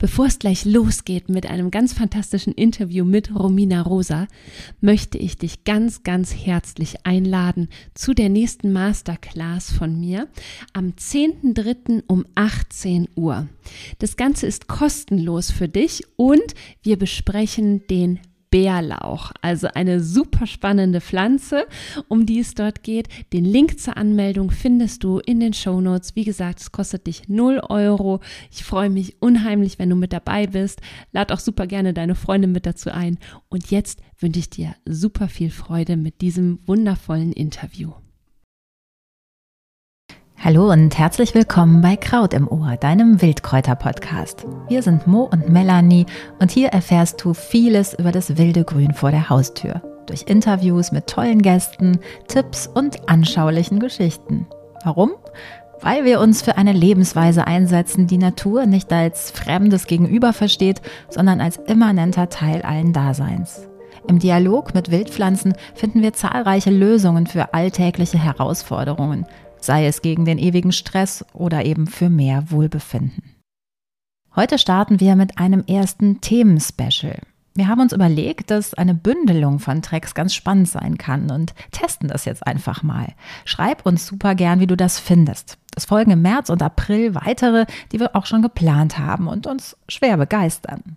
Bevor es gleich losgeht mit einem ganz fantastischen Interview mit Romina Rosa, möchte ich dich ganz, ganz herzlich einladen zu der nächsten Masterclass von mir am 10.3. um 18 Uhr. Das Ganze ist kostenlos für dich und wir besprechen den Bärlauch, also eine super spannende Pflanze, um die es dort geht. Den Link zur Anmeldung findest du in den Show Notes. Wie gesagt, es kostet dich 0 Euro. Ich freue mich unheimlich, wenn du mit dabei bist. Lad auch super gerne deine Freunde mit dazu ein. Und jetzt wünsche ich dir super viel Freude mit diesem wundervollen Interview. Hallo und herzlich willkommen bei Kraut im Ohr, deinem Wildkräuter-Podcast. Wir sind Mo und Melanie und hier erfährst du vieles über das wilde Grün vor der Haustür. Durch Interviews mit tollen Gästen, Tipps und anschaulichen Geschichten. Warum? Weil wir uns für eine Lebensweise einsetzen, die Natur nicht als fremdes Gegenüber versteht, sondern als immanenter Teil allen Daseins. Im Dialog mit Wildpflanzen finden wir zahlreiche Lösungen für alltägliche Herausforderungen sei es gegen den ewigen Stress oder eben für mehr Wohlbefinden. Heute starten wir mit einem ersten Themenspecial. Wir haben uns überlegt, dass eine Bündelung von Tracks ganz spannend sein kann und testen das jetzt einfach mal. Schreib uns super gern, wie du das findest. Es folgen im März und April weitere, die wir auch schon geplant haben und uns schwer begeistern.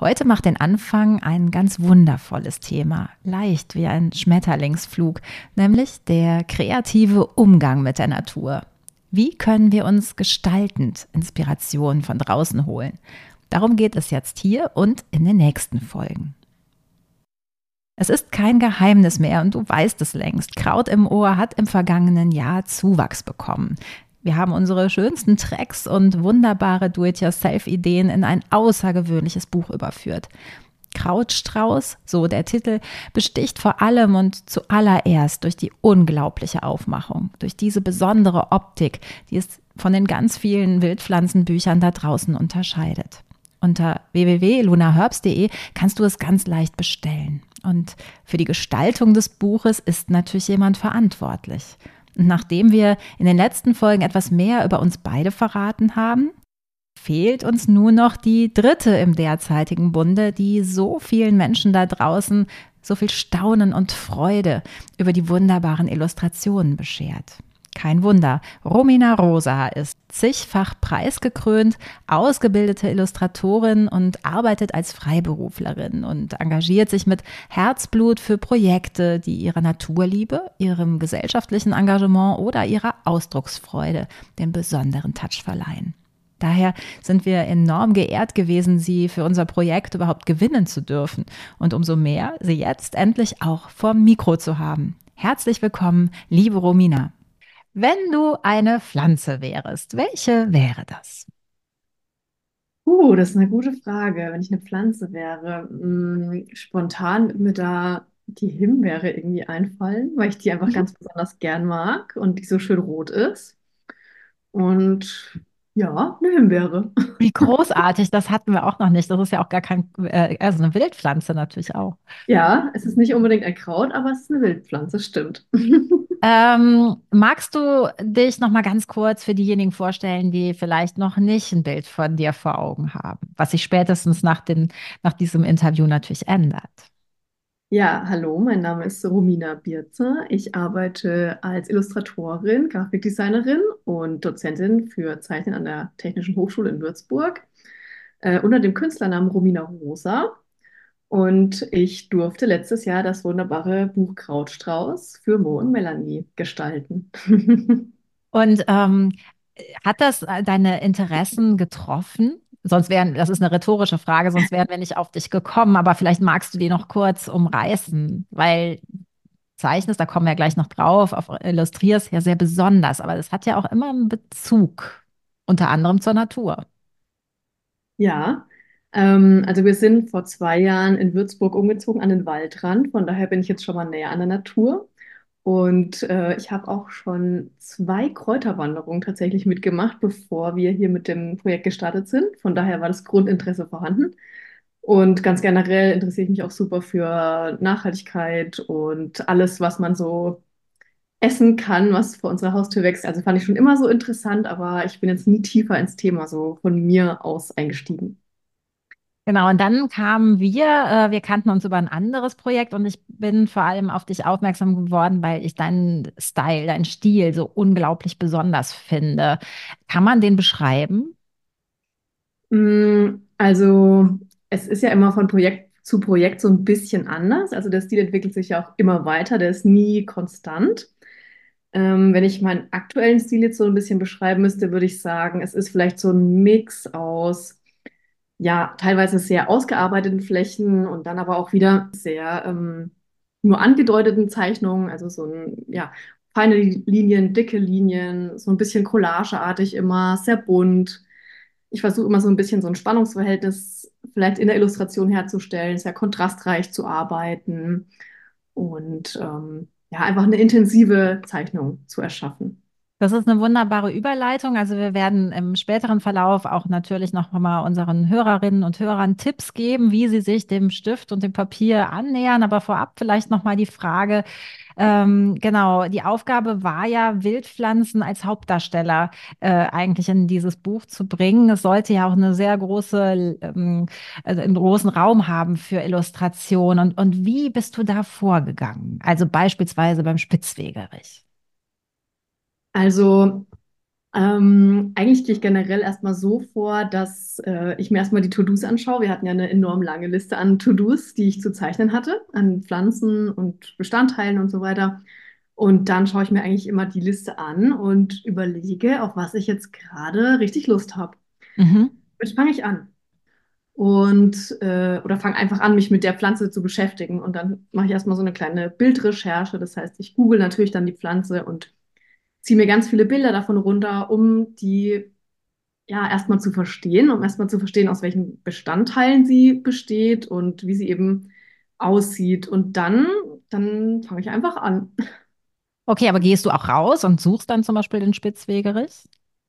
Heute macht den Anfang ein ganz wundervolles Thema, leicht wie ein Schmetterlingsflug, nämlich der kreative Umgang mit der Natur. Wie können wir uns gestaltend Inspiration von draußen holen? Darum geht es jetzt hier und in den nächsten Folgen. Es ist kein Geheimnis mehr und du weißt es längst. Kraut im Ohr hat im vergangenen Jahr Zuwachs bekommen. Wir haben unsere schönsten Tracks und wunderbare Do-it-yourself-Ideen in ein außergewöhnliches Buch überführt. Krautstrauß, so der Titel, besticht vor allem und zuallererst durch die unglaubliche Aufmachung, durch diese besondere Optik, die es von den ganz vielen Wildpflanzenbüchern da draußen unterscheidet. Unter www.lunaherbs.de kannst du es ganz leicht bestellen. Und für die Gestaltung des Buches ist natürlich jemand verantwortlich. Und nachdem wir in den letzten Folgen etwas mehr über uns beide verraten haben, fehlt uns nur noch die dritte im derzeitigen Bunde, die so vielen Menschen da draußen so viel Staunen und Freude über die wunderbaren Illustrationen beschert. Kein Wunder, Romina Rosa ist zigfach preisgekrönt, ausgebildete Illustratorin und arbeitet als Freiberuflerin und engagiert sich mit Herzblut für Projekte, die ihrer Naturliebe, ihrem gesellschaftlichen Engagement oder ihrer Ausdrucksfreude den besonderen Touch verleihen. Daher sind wir enorm geehrt gewesen, sie für unser Projekt überhaupt gewinnen zu dürfen und umso mehr, sie jetzt endlich auch vor Mikro zu haben. Herzlich willkommen, liebe Romina. Wenn du eine Pflanze wärst, welche wäre das? Uh, das ist eine gute Frage. Wenn ich eine Pflanze wäre, mh, hm, spontan wird mir da die Himbeere irgendwie einfallen, weil ich die einfach ganz besonders gern mag und die so schön rot ist. Und ja, eine Himbeere. Wie großartig, das hatten wir auch noch nicht. Das ist ja auch gar kein, äh, also eine Wildpflanze natürlich auch. Ja, es ist nicht unbedingt ein Kraut, aber es ist eine Wildpflanze, stimmt. Ähm, magst du dich noch mal ganz kurz für diejenigen vorstellen, die vielleicht noch nicht ein Bild von dir vor Augen haben, was sich spätestens nach, den, nach diesem Interview natürlich ändert? Ja, hallo, mein Name ist Romina Bierzer. Ich arbeite als Illustratorin, Grafikdesignerin und Dozentin für Zeichnen an der Technischen Hochschule in Würzburg äh, unter dem Künstlernamen Romina Rosa. Und ich durfte letztes Jahr das wunderbare Buch Krautstrauß für Mo und Melanie gestalten. Und ähm, hat das äh, deine Interessen getroffen? Sonst wären, das ist eine rhetorische Frage, sonst wären wir nicht auf dich gekommen, aber vielleicht magst du die noch kurz umreißen, weil zeichnest, da kommen wir gleich noch drauf, auf illustrierst ja sehr besonders, aber das hat ja auch immer einen Bezug, unter anderem zur Natur. Ja, ähm, also wir sind vor zwei Jahren in Würzburg umgezogen an den Waldrand. Von daher bin ich jetzt schon mal näher an der Natur. Und äh, ich habe auch schon zwei Kräuterwanderungen tatsächlich mitgemacht, bevor wir hier mit dem Projekt gestartet sind. Von daher war das Grundinteresse vorhanden. Und ganz generell interessiere ich mich auch super für Nachhaltigkeit und alles, was man so essen kann, was vor unserer Haustür wächst. Also fand ich schon immer so interessant, aber ich bin jetzt nie tiefer ins Thema so von mir aus eingestiegen. Genau, und dann kamen wir, äh, wir kannten uns über ein anderes Projekt und ich bin vor allem auf dich aufmerksam geworden, weil ich deinen Style, deinen Stil so unglaublich besonders finde. Kann man den beschreiben? Mm, Also, es ist ja immer von Projekt zu Projekt so ein bisschen anders. Also, der Stil entwickelt sich ja auch immer weiter, der ist nie konstant. Ähm, wenn ich meinen aktuellen Stil jetzt so ein bisschen beschreiben müsste, würde ich sagen, es ist vielleicht so ein Mix aus, ja, teilweise sehr ausgearbeiteten Flächen und dann aber auch wieder sehr ähm, nur angedeuteten Zeichnungen, also so ein, ja, feine Linien, dicke Linien, so ein bisschen collageartig immer, sehr bunt. Ich versuche immer so ein bisschen so ein Spannungsverhältnis vielleicht in der Illustration herzustellen, sehr kontrastreich zu arbeiten und ähm, ja, einfach eine intensive Zeichnung zu erschaffen. Das ist eine wunderbare Überleitung. Also wir werden im späteren Verlauf auch natürlich noch mal unseren Hörerinnen und Hörern Tipps geben, wie sie sich dem Stift und dem Papier annähern. Aber vorab vielleicht noch mal die Frage, ähm, genau, die Aufgabe war ja, Wildpflanzen als Hauptdarsteller äh, eigentlich in dieses Buch zu bringen. Es sollte ja auch eine sehr große, ähm, also einen großen Raum haben für Illustration. Und, und wie bist du da vorgegangen? Also beispielsweise beim Spitzwegerich. Also ähm, eigentlich gehe ich generell erstmal so vor, dass äh, ich mir erstmal die To-Dos anschaue. Wir hatten ja eine enorm lange Liste an To-Dos, die ich zu zeichnen hatte, an Pflanzen und Bestandteilen und so weiter. Und dann schaue ich mir eigentlich immer die Liste an und überlege, auf was ich jetzt gerade richtig Lust habe. Mhm. Jetzt fange ich an. Und äh, oder fange einfach an, mich mit der Pflanze zu beschäftigen. Und dann mache ich erstmal so eine kleine Bildrecherche. Das heißt, ich google natürlich dann die Pflanze und ziehe mir ganz viele Bilder davon runter, um die ja erstmal zu verstehen, um erstmal zu verstehen, aus welchen Bestandteilen sie besteht und wie sie eben aussieht. Und dann, dann fange ich einfach an. Okay, aber gehst du auch raus und suchst dann zum Beispiel den Spitzwegerich?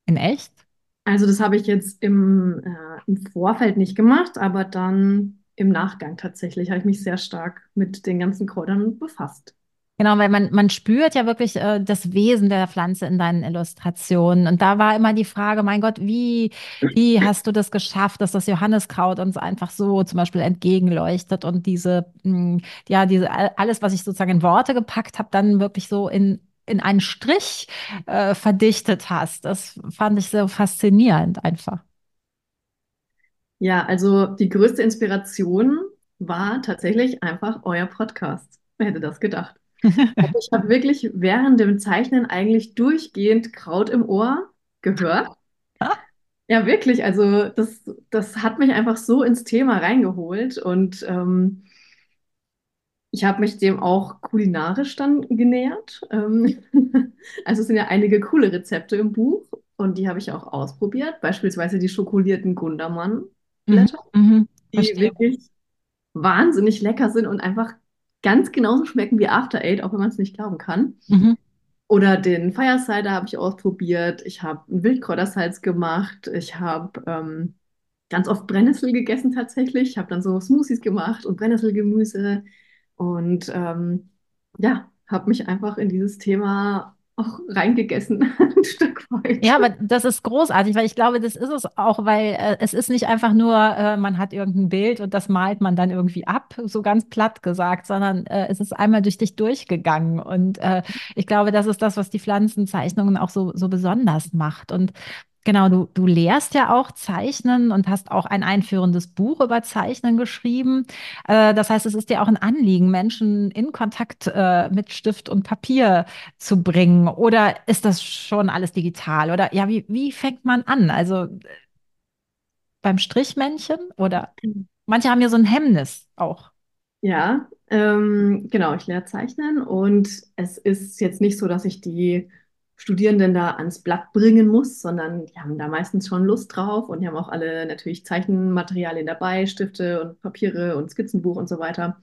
In echt? Also das habe ich jetzt im, äh, im Vorfeld nicht gemacht, aber dann im Nachgang tatsächlich habe ich mich sehr stark mit den ganzen Kräutern befasst. Genau, weil man, man spürt ja wirklich äh, das Wesen der Pflanze in deinen Illustrationen. Und da war immer die Frage, mein Gott, wie, wie hast du das geschafft, dass das Johanniskraut uns einfach so zum Beispiel entgegenleuchtet und diese, mh, ja, diese, alles, was ich sozusagen in Worte gepackt habe, dann wirklich so in, in einen Strich äh, verdichtet hast. Das fand ich so faszinierend einfach. Ja, also die größte Inspiration war tatsächlich einfach euer Podcast. Wer hätte das gedacht? Also ich habe wirklich während dem Zeichnen eigentlich durchgehend Kraut im Ohr gehört. Ja, wirklich. Also das, das hat mich einfach so ins Thema reingeholt und ähm, ich habe mich dem auch kulinarisch dann genähert. Ähm, also es sind ja einige coole Rezepte im Buch und die habe ich auch ausprobiert. Beispielsweise die schokolierten Mhm, Gundermann-Blätter, mhm, die verstehe. wirklich wahnsinnig lecker sind und einfach ganz genauso schmecken wie After Eight, auch wenn man es nicht glauben kann. Mhm, Oder den Firesider habe ich ausprobiert. Ich habe ein Wildkräutersalz gemacht. Ich habe ähm, ganz oft Brennnessel gegessen tatsächlich. Ich habe dann so Smoothies gemacht und Brennnesselgemüse. Und ähm, ja, habe mich einfach in dieses Thema auch reingegessen, ein Stück weit. Ja, aber das ist großartig, weil ich glaube, das ist es auch, weil äh, es ist nicht einfach nur, äh, man hat irgendein Bild und das malt man dann irgendwie ab, so ganz platt gesagt, sondern äh, es ist einmal durch dich durchgegangen. Und äh, ich glaube, das ist das, was die Pflanzenzeichnungen auch so, so besonders macht. Und genau, du, du lehrst ja auch Zeichnen und hast auch ein einführendes Buch über Zeichnen geschrieben. Äh, das heißt, es ist dir auch ein Anliegen, Menschen in Kontakt äh, mit Stift und Papier zu bringen? Oder ist das schon alles digital? Oder ja, wie, wie fängt man an? Also beim Strichmännchen? Oder manche haben ja so ein Hemmnis auch. Ja, ähm, genau, ich lehre Zeichnen und es ist jetzt nicht so, dass ich die Studierenden da ans Blatt bringen muss, sondern die haben da meistens schon Lust drauf und die haben auch alle natürlich Zeichenmaterialien dabei, Stifte und Papiere und Skizzenbuch und so weiter.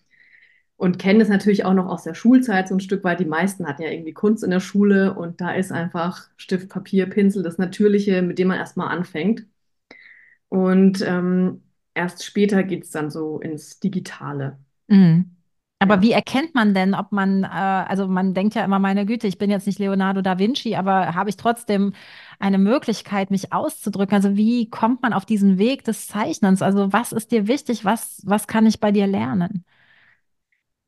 Und kennen das natürlich auch noch aus der Schulzeit so ein Stück weit. Die meisten hatten ja irgendwie Kunst in der Schule und da ist einfach Stift, Papier, Pinsel das Natürliche, mit dem man erstmal anfängt. Und ähm, erst später geht es dann so ins Digitale. Mhm. Aber wie erkennt man denn, ob man, äh, also man denkt ja immer, meine Güte, ich bin jetzt nicht Leonardo da Vinci, aber habe ich trotzdem eine Möglichkeit, mich auszudrücken? Also wie kommt man auf diesen Weg des Zeichnens? Also was ist dir wichtig? Was, was kann ich bei dir lernen?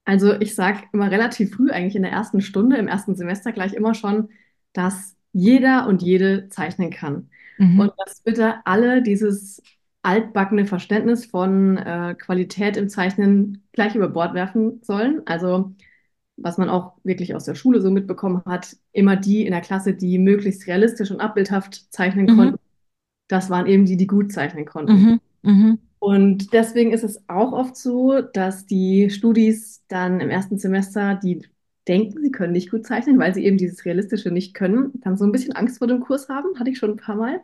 Also ich sage immer relativ früh, eigentlich in der ersten Stunde, im ersten Semester gleich immer schon, dass jeder und jede zeichnen kann. Mhm. Und dass bitte alle dieses altbackene Verständnis von äh, Qualität im Zeichnen gleich über Bord werfen sollen. Also was man auch wirklich aus der Schule so mitbekommen hat, immer die in der Klasse, die möglichst realistisch und abbildhaft zeichnen Mhm. konnten, das waren eben die, die gut zeichnen konnten. Mhm. Mhm. Und deswegen ist es auch oft so, dass die Studis dann im ersten Semester, die denken, sie können nicht gut zeichnen, weil sie eben dieses Realistische nicht können, dann so ein bisschen Angst vor dem Kurs haben, hatte ich schon ein paar Mal.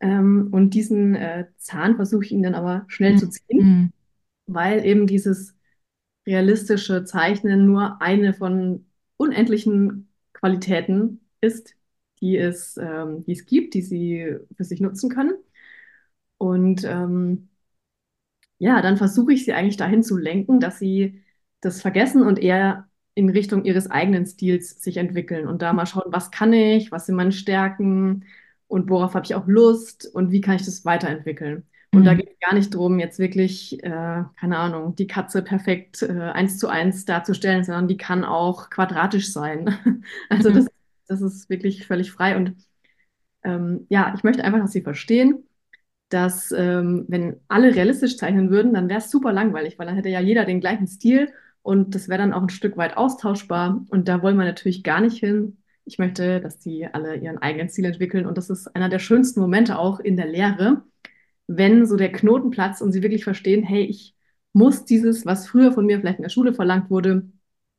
Ähm, und diesen äh, Zahn versuche ich ihnen dann aber schnell zu ziehen, Mhm. weil eben dieses realistische Zeichnen nur eine von unendlichen Qualitäten ist, die es, ähm, die es gibt, die sie für sich nutzen können. Und ähm, ja, dann versuche ich sie eigentlich dahin zu lenken, dass sie das vergessen und eher in Richtung ihres eigenen Stils sich entwickeln und da mal schauen, was kann ich, was sind meine Stärken und worauf habe ich auch Lust und wie kann ich das weiterentwickeln. Und da Mhm. geht es gar nicht darum, jetzt wirklich, äh, keine Ahnung, die Katze perfekt äh, eins zu eins darzustellen, sondern die kann auch quadratisch sein. Also Mhm. das, das ist wirklich völlig frei. Und ähm, ja, ich möchte einfach, dass sie verstehen, dass ähm, wenn alle realistisch zeichnen würden, dann wäre es super langweilig, weil dann hätte ja jeder den gleichen Stil und das wäre dann auch ein Stück weit austauschbar. Und da wollen wir natürlich gar nicht hin. Ich möchte, dass die alle ihren eigenen Stil entwickeln und das ist einer der schönsten Momente auch in der Lehre, wenn so der Knoten platzt und sie wirklich verstehen, hey, ich muss dieses, was früher von mir vielleicht in der Schule verlangt wurde,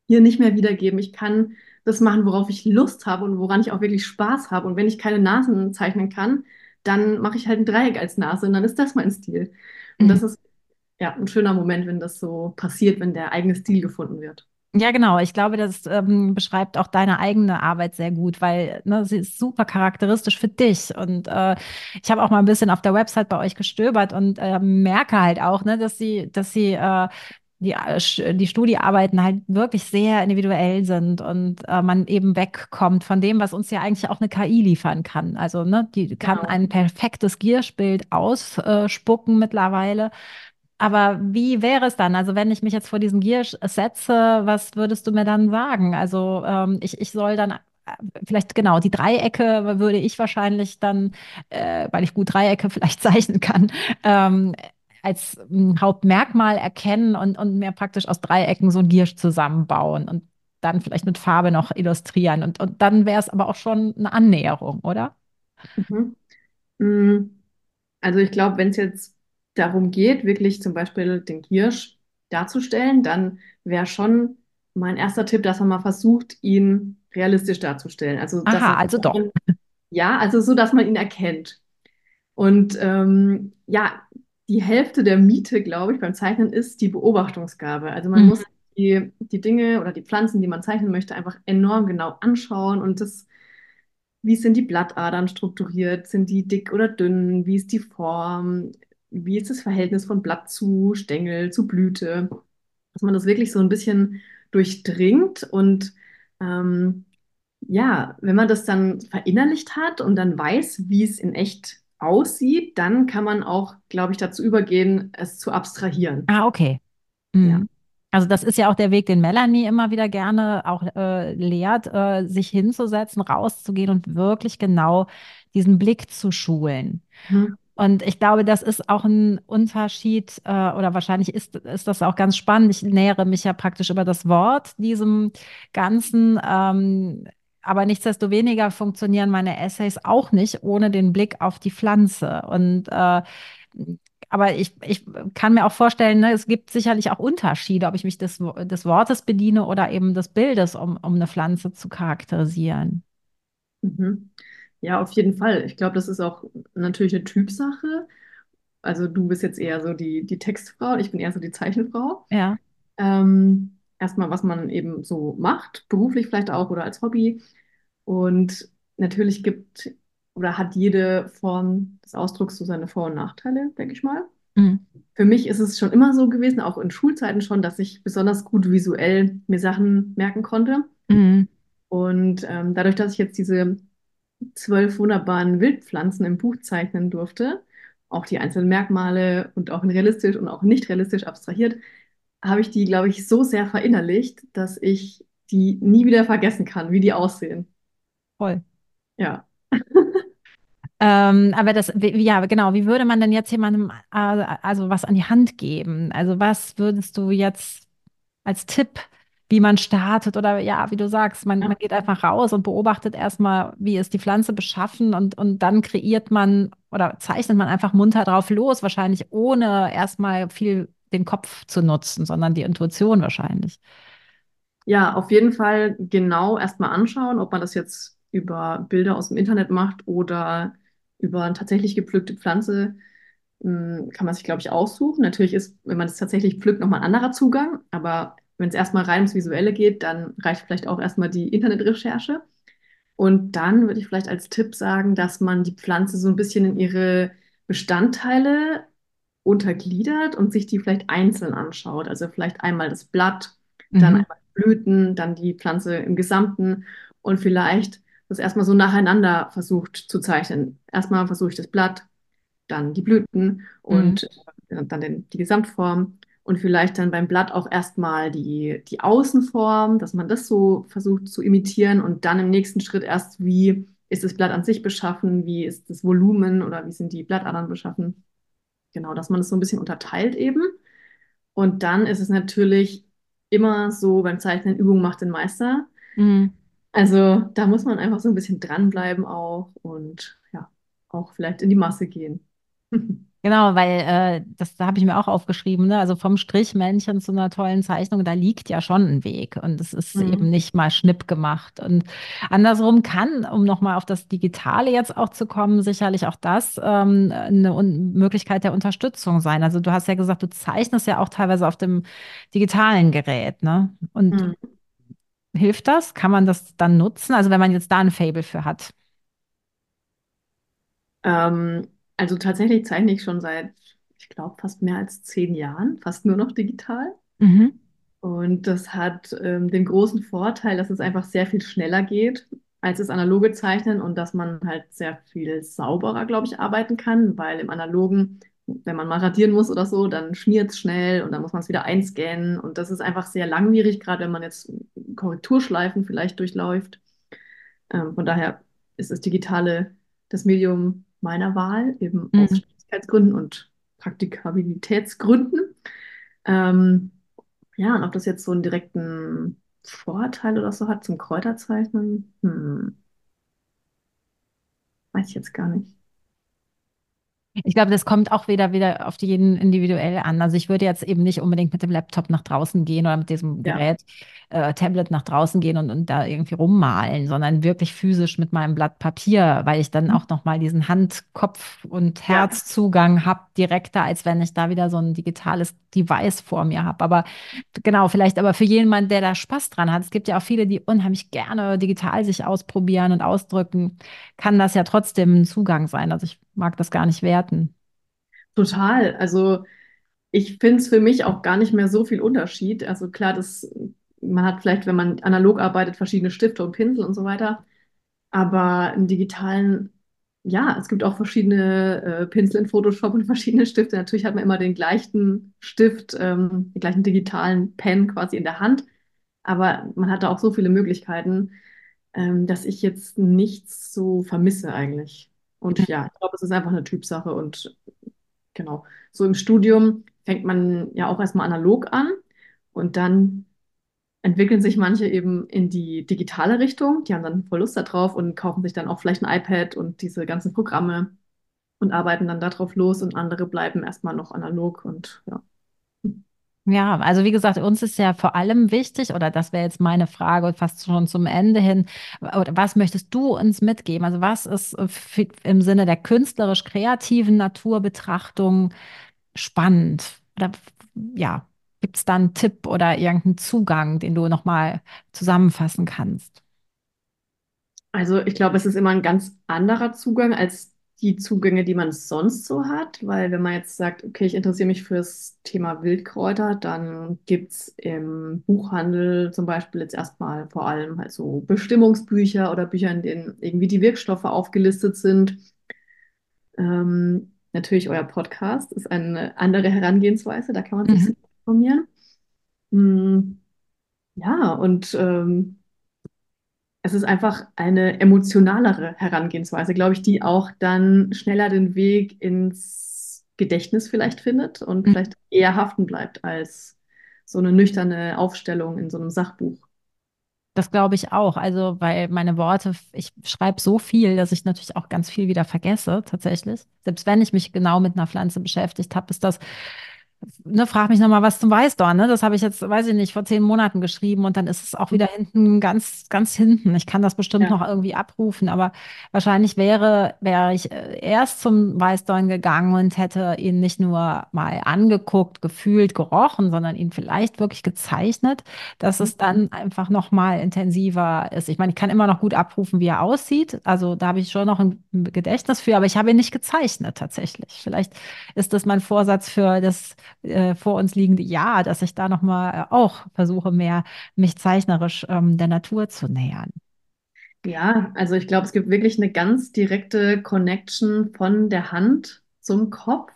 hier nicht mehr wiedergeben. Ich kann das machen, worauf ich Lust habe und woran ich auch wirklich Spaß habe. Und wenn ich keine Nasen zeichnen kann, dann mache ich halt ein Dreieck als Nase und dann ist das mein Stil. Und Mhm. das ist ja ein schöner Moment, wenn das so passiert, wenn der eigene Stil gefunden wird. Ja, genau. Ich glaube, das ähm, beschreibt auch deine eigene Arbeit sehr gut, weil ne, sie ist super charakteristisch für dich. Und äh, ich habe auch mal ein bisschen auf der Website bei euch gestöbert und äh, merke halt auch, ne, dass sie, dass sie äh, die, äh, die Studiearbeiten halt wirklich sehr individuell sind und äh, man eben wegkommt von dem, was uns ja eigentlich auch eine KI liefern kann. Also, ne, die kann Genau. ein perfektes Gierschbild ausspucken mittlerweile. Aber wie wäre es dann? Also wenn ich mich jetzt vor diesen Gier setze, was würdest du mir dann sagen? Also ähm, ich, ich soll dann äh, vielleicht genau die Dreiecke würde ich wahrscheinlich dann, äh, weil ich gut Dreiecke vielleicht zeichnen kann, ähm, als ähm, Hauptmerkmal erkennen und, und mir praktisch aus Dreiecken so ein Giersch zusammenbauen und dann vielleicht mit Farbe noch illustrieren. Und, und dann wäre es aber auch schon eine Annäherung, oder? Mhm. Mm, Also ich glaube, wenn es jetzt darum geht, wirklich zum Beispiel den Giersch darzustellen, dann wäre schon mein erster Tipp, dass man mal versucht, ihn realistisch darzustellen. Also dass Aha, also doch. ja, also so, dass man ihn erkennt. Und ähm, ja, die Hälfte der Miete, glaube ich, beim Zeichnen ist die Beobachtungsgabe. Also man muss Mhm. die, die Dinge oder die Pflanzen, die man zeichnen möchte, einfach enorm genau anschauen und das wie sind die Blattadern strukturiert? Sind die dick oder dünn? Wie ist die Form? Wie ist das Verhältnis von Blatt zu Stängel, zu Blüte? Dass man das wirklich so ein bisschen durchdringt und ähm, ja, wenn man das dann verinnerlicht hat und dann weiß, wie es in echt aussieht, dann kann man auch, glaube ich, dazu übergehen, es zu abstrahieren. Ah, okay. Ja. Mhm. Also das ist ja auch der Weg, den Melanie immer wieder gerne auch äh, lehrt, äh, sich hinzusetzen, rauszugehen und wirklich genau diesen Blick zu schulen. Mhm. Und ich glaube, das ist auch ein Unterschied, äh, oder wahrscheinlich ist, ist das auch ganz spannend. Ich nähere mich ja praktisch über das Wort diesem Ganzen. Ähm, aber nichtsdestoweniger funktionieren meine Essays auch nicht ohne den Blick auf die Pflanze. Und äh, aber ich, ich kann mir auch vorstellen, ne, es gibt sicherlich auch Unterschiede, ob ich mich des, des Wortes bediene oder eben des Bildes, um, um eine Pflanze zu charakterisieren. Mhm. Ja, auf jeden Fall. Ich glaube, das ist auch natürlich eine Typsache. Also du bist jetzt eher so die, die Textfrau, ich bin eher so die Zeichenfrau. Ja. Ähm, erstmal, was man eben so macht, beruflich vielleicht auch oder als Hobby. Und natürlich gibt oder hat jede Form des Ausdrucks so seine Vor- und Nachteile, denke ich mal. Mhm. für mich ist es schon immer so gewesen, auch in Schulzeiten schon, dass ich besonders gut visuell mir Sachen merken konnte. Mhm. Und ähm, dadurch, dass ich jetzt diese zwölf wunderbaren Wildpflanzen im Buch zeichnen durfte, auch die einzelnen Merkmale und auch in realistisch und auch nicht realistisch abstrahiert, habe ich die, glaube ich, so sehr verinnerlicht, dass ich die nie wieder vergessen kann, wie die aussehen. Voll. Ja. Ähm, aber das, ja, genau, wie würde man denn jetzt jemandem äh, also was an die Hand geben? Also was würdest du jetzt als Tipp, wie man startet oder ja, wie du sagst, man, man geht einfach raus und beobachtet erstmal, wie ist die Pflanze beschaffen und, und dann kreiert man oder zeichnet man einfach munter drauf los, wahrscheinlich ohne erstmal viel den Kopf zu nutzen, sondern die Intuition wahrscheinlich. Ja, auf jeden Fall genau erstmal anschauen, ob man das jetzt über Bilder aus dem Internet macht oder über eine tatsächlich gepflückte Pflanze, mh, kann man sich, glaube ich, aussuchen. Natürlich ist, wenn man es tatsächlich pflückt, nochmal ein anderer Zugang, aber wenn es erstmal rein ums Visuelle geht, dann reicht vielleicht auch erstmal die Internetrecherche. Und dann würde ich vielleicht als Tipp sagen, dass man die Pflanze so ein bisschen in ihre Bestandteile untergliedert und sich die vielleicht einzeln anschaut. Also vielleicht einmal das Blatt, dann Mhm. einmal die Blüten, dann die Pflanze im Gesamten und vielleicht das erstmal so nacheinander versucht zu zeichnen. Erstmal versuche ich das Blatt, dann die Blüten Mhm. und äh, dann den, die Gesamtform und vielleicht dann beim Blatt auch erstmal die, die Außenform, dass man das so versucht zu imitieren und dann im nächsten Schritt erst, wie ist das Blatt an sich beschaffen, wie ist das Volumen oder wie sind die Blattadern beschaffen. Genau, dass man das so ein bisschen unterteilt eben. Und dann ist es natürlich immer so, beim Zeichnen Übung macht den Meister. Mhm. Also da muss man einfach so ein bisschen dranbleiben auch und ja, auch vielleicht in die Masse gehen. Genau, weil äh, das da habe ich mir auch aufgeschrieben, ne? Also vom Strichmännchen zu einer tollen Zeichnung, da liegt ja schon ein Weg und es ist eben Mhm. nicht mal schnipp gemacht. Und andersrum kann, um nochmal auf das Digitale jetzt auch zu kommen, sicherlich auch das ähm, eine Un Möglichkeit der Unterstützung sein. Also du hast ja gesagt, du zeichnest ja auch teilweise auf dem digitalen Gerät, ne? Und Mhm. hilft das? Kann man das dann nutzen? Also wenn man jetzt da ein Faible für hat. Ähm, also tatsächlich zeichne ich schon seit, ich glaube, fast mehr als zehn Jahren, fast nur noch digital. Mhm. Und das hat ähm, den großen Vorteil, dass es einfach sehr viel schneller geht als das analoge Zeichnen und dass man halt sehr viel sauberer, glaube ich, arbeiten kann, weil im analogen, wenn man mal radieren muss oder so, dann schmiert es schnell und dann muss man es wieder einscannen und das ist einfach sehr langwierig, gerade wenn man jetzt Korrekturschleifen vielleicht durchläuft. Ähm, von daher ist das Digitale das Medium meiner Wahl, eben aus Mhm. Schnelligkeitsgründen und Praktikabilitätsgründen. Ähm, ja, und ob das jetzt so einen direkten Vorteil oder so hat zum Kräuterzeichnen, hm, weiß ich jetzt gar nicht. Ich glaube, das kommt auch wieder, wieder auf jeden individuell an. Also ich würde jetzt eben nicht unbedingt mit dem Laptop nach draußen gehen oder mit diesem Ja. Gerät, äh, Tablet nach draußen gehen und, und da irgendwie rummalen, sondern wirklich physisch mit meinem Blatt Papier, weil ich dann auch nochmal diesen Hand-, Kopf- und Ja. Herzzugang habe, direkter, als wenn ich da wieder so ein digitales Device vor mir habe. Aber genau, vielleicht aber für jemanden, der da Spaß dran hat. Es gibt ja auch viele, die unheimlich gerne digital sich ausprobieren und ausdrücken, kann das ja trotzdem ein Zugang sein. Also ich mag das gar nicht werten. Total. Also ich finde es für mich auch gar nicht mehr so viel Unterschied. Also klar, das, man hat vielleicht, wenn man analog arbeitet, verschiedene Stifte und Pinsel und so weiter. Aber im digitalen, ja, es gibt auch verschiedene äh, Pinsel in Photoshop und verschiedene Stifte. Natürlich hat man immer den gleichen Stift, ähm, den gleichen digitalen Pen quasi in der Hand. Aber man hat da auch so viele Möglichkeiten, ähm, dass ich jetzt nichts so vermisse eigentlich. Und ja, ich glaube, es ist einfach eine Typsache und genau. So im Studium fängt man ja auch erstmal analog an und dann entwickeln sich manche eben in die digitale Richtung. Die haben dann voll Lust darauf und kaufen sich dann auch vielleicht ein iPad und diese ganzen Programme und arbeiten dann darauf los und andere bleiben erstmal noch analog und ja. Ja, also wie gesagt, uns ist ja vor allem wichtig, oder das wäre jetzt meine Frage fast schon zum Ende hin, was möchtest du uns mitgeben? Also was ist äh, im Sinne der künstlerisch-kreativen Naturbetrachtung spannend? Oder ja, gibt es da einen Tipp oder irgendeinen Zugang, den du nochmal zusammenfassen kannst? Also ich glaube, es ist immer ein ganz anderer Zugang als die Zugänge, die man sonst so hat, weil wenn man jetzt sagt, okay, ich interessiere mich fürs Thema Wildkräuter, dann gibt es im Buchhandel zum Beispiel jetzt erstmal vor allem halt so Bestimmungsbücher oder Bücher, in denen irgendwie die Wirkstoffe aufgelistet sind. Ähm, natürlich euer Podcast ist eine andere Herangehensweise, da kann man sich Mhm. informieren. Mm, Ja, und ähm, es ist einfach eine emotionalere Herangehensweise, glaube ich, die auch dann schneller den Weg ins Gedächtnis vielleicht findet und Mhm. vielleicht eher haften bleibt als so eine nüchterne Aufstellung in so einem Sachbuch. Das glaube ich auch. Also, weil meine Worte, ich schreibe so viel, dass ich natürlich auch ganz viel wieder vergesse, tatsächlich. Selbst wenn ich mich genau mit einer Pflanze beschäftigt habe, ist das, ne, frag mich nochmal was zum Weißdorn, ne? Das habe ich jetzt, weiß ich nicht, vor zehn Monaten geschrieben und dann ist es auch wieder hinten, ganz, ganz hinten. Ich kann das bestimmt Ja. noch irgendwie abrufen, aber wahrscheinlich wäre, wäre ich äh, erst zum Weißdorn gegangen und hätte ihn nicht nur mal angeguckt, gefühlt, gerochen, sondern ihn vielleicht wirklich gezeichnet, dass es dann einfach noch mal intensiver ist. Ich meine, ich kann immer noch gut abrufen, wie er aussieht. Also da habe ich schon noch ein Gedächtnis für, aber ich habe ihn nicht gezeichnet tatsächlich. Vielleicht ist das mein Vorsatz für das äh, vor uns liegende Jahr, dass ich da noch mal äh, auch versuche, mehr mich zeichnerisch ähm, der Natur zu nähern. Ja, also ich glaube, es gibt wirklich eine ganz direkte Connection von der Hand zum Kopf,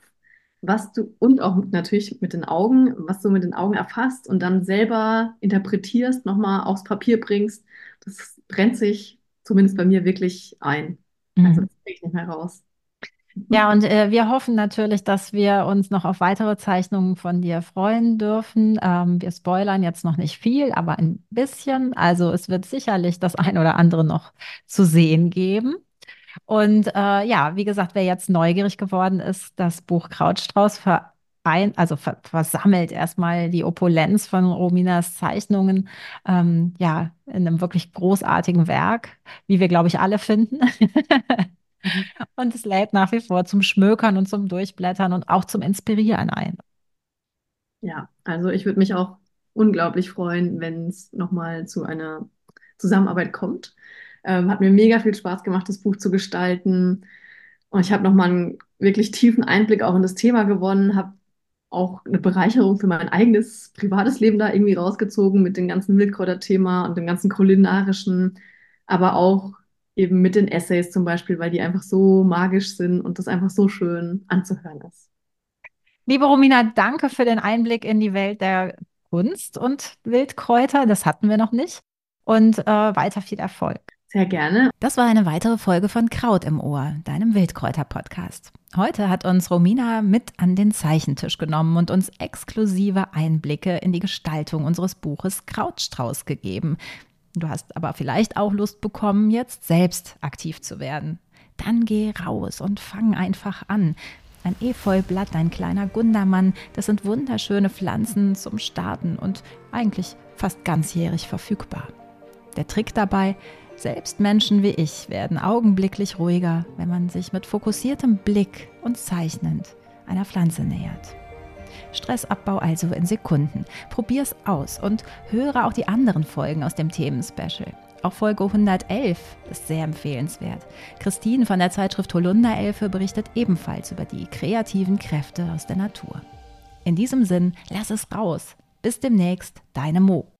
was du und auch natürlich mit den Augen, was du mit den Augen erfasst und dann selber interpretierst, nochmal aufs Papier bringst. Das brennt sich zumindest bei mir wirklich ein. Also Mhm. das kriege ich nicht mehr raus. Ja, und äh, wir hoffen natürlich, dass wir uns noch auf weitere Zeichnungen von dir freuen dürfen. Ähm, wir spoilern jetzt noch nicht viel, aber ein bisschen. Also es wird sicherlich das ein oder andere noch zu sehen geben. Und äh, ja, wie gesagt, wer jetzt neugierig geworden ist, das Buch Krautstrauß verein, also ver versammelt erstmal die Opulenz von Rominas Zeichnungen, ähm, ja, in einem wirklich großartigen Werk, wie wir, glaube ich, alle finden. Und es lädt nach wie vor zum Schmökern und zum Durchblättern und auch zum Inspirieren ein. Ja, also ich würde mich auch unglaublich freuen, wenn es nochmal zu einer Zusammenarbeit kommt. Ähm, hat mir mega viel Spaß gemacht, das Buch zu gestalten. Und ich habe nochmal einen wirklich tiefen Einblick auch in das Thema gewonnen, habe auch eine Bereicherung für mein eigenes privates Leben da irgendwie rausgezogen mit dem ganzen Wildkräuter-Thema und dem ganzen kulinarischen, aber auch eben mit den Essays zum Beispiel, weil die einfach so magisch sind und das einfach so schön anzuhören ist. Liebe Romina, danke für den Einblick in die Welt der Kunst und Wildkräuter. Das hatten wir noch nicht. Und äh, weiter viel Erfolg. Sehr gerne. Das war eine weitere Folge von Kraut im Ohr, deinem Wildkräuter-Podcast. Heute hat uns Romina mit an den Zeichentisch genommen und uns exklusive Einblicke in die Gestaltung unseres Buches Krautstrauß gegeben. Du hast aber vielleicht auch Lust bekommen, jetzt selbst aktiv zu werden. Dann geh raus und fang einfach an. Ein Efeublatt, ein kleiner Gundermann, das sind wunderschöne Pflanzen zum Starten und eigentlich fast ganzjährig verfügbar. Der Trick dabei, selbst Menschen wie ich werden augenblicklich ruhiger, wenn man sich mit fokussiertem Blick und zeichnend einer Pflanze nähert. Stressabbau also in Sekunden. Probier's aus und höre auch die anderen Folgen aus dem Themenspecial. Auch Folge 111 ist sehr empfehlenswert. Christine von der Zeitschrift Holunderelfe berichtet ebenfalls über die kreativen Kräfte aus der Natur. In diesem Sinn, lass es raus. Bis demnächst, deine Mo.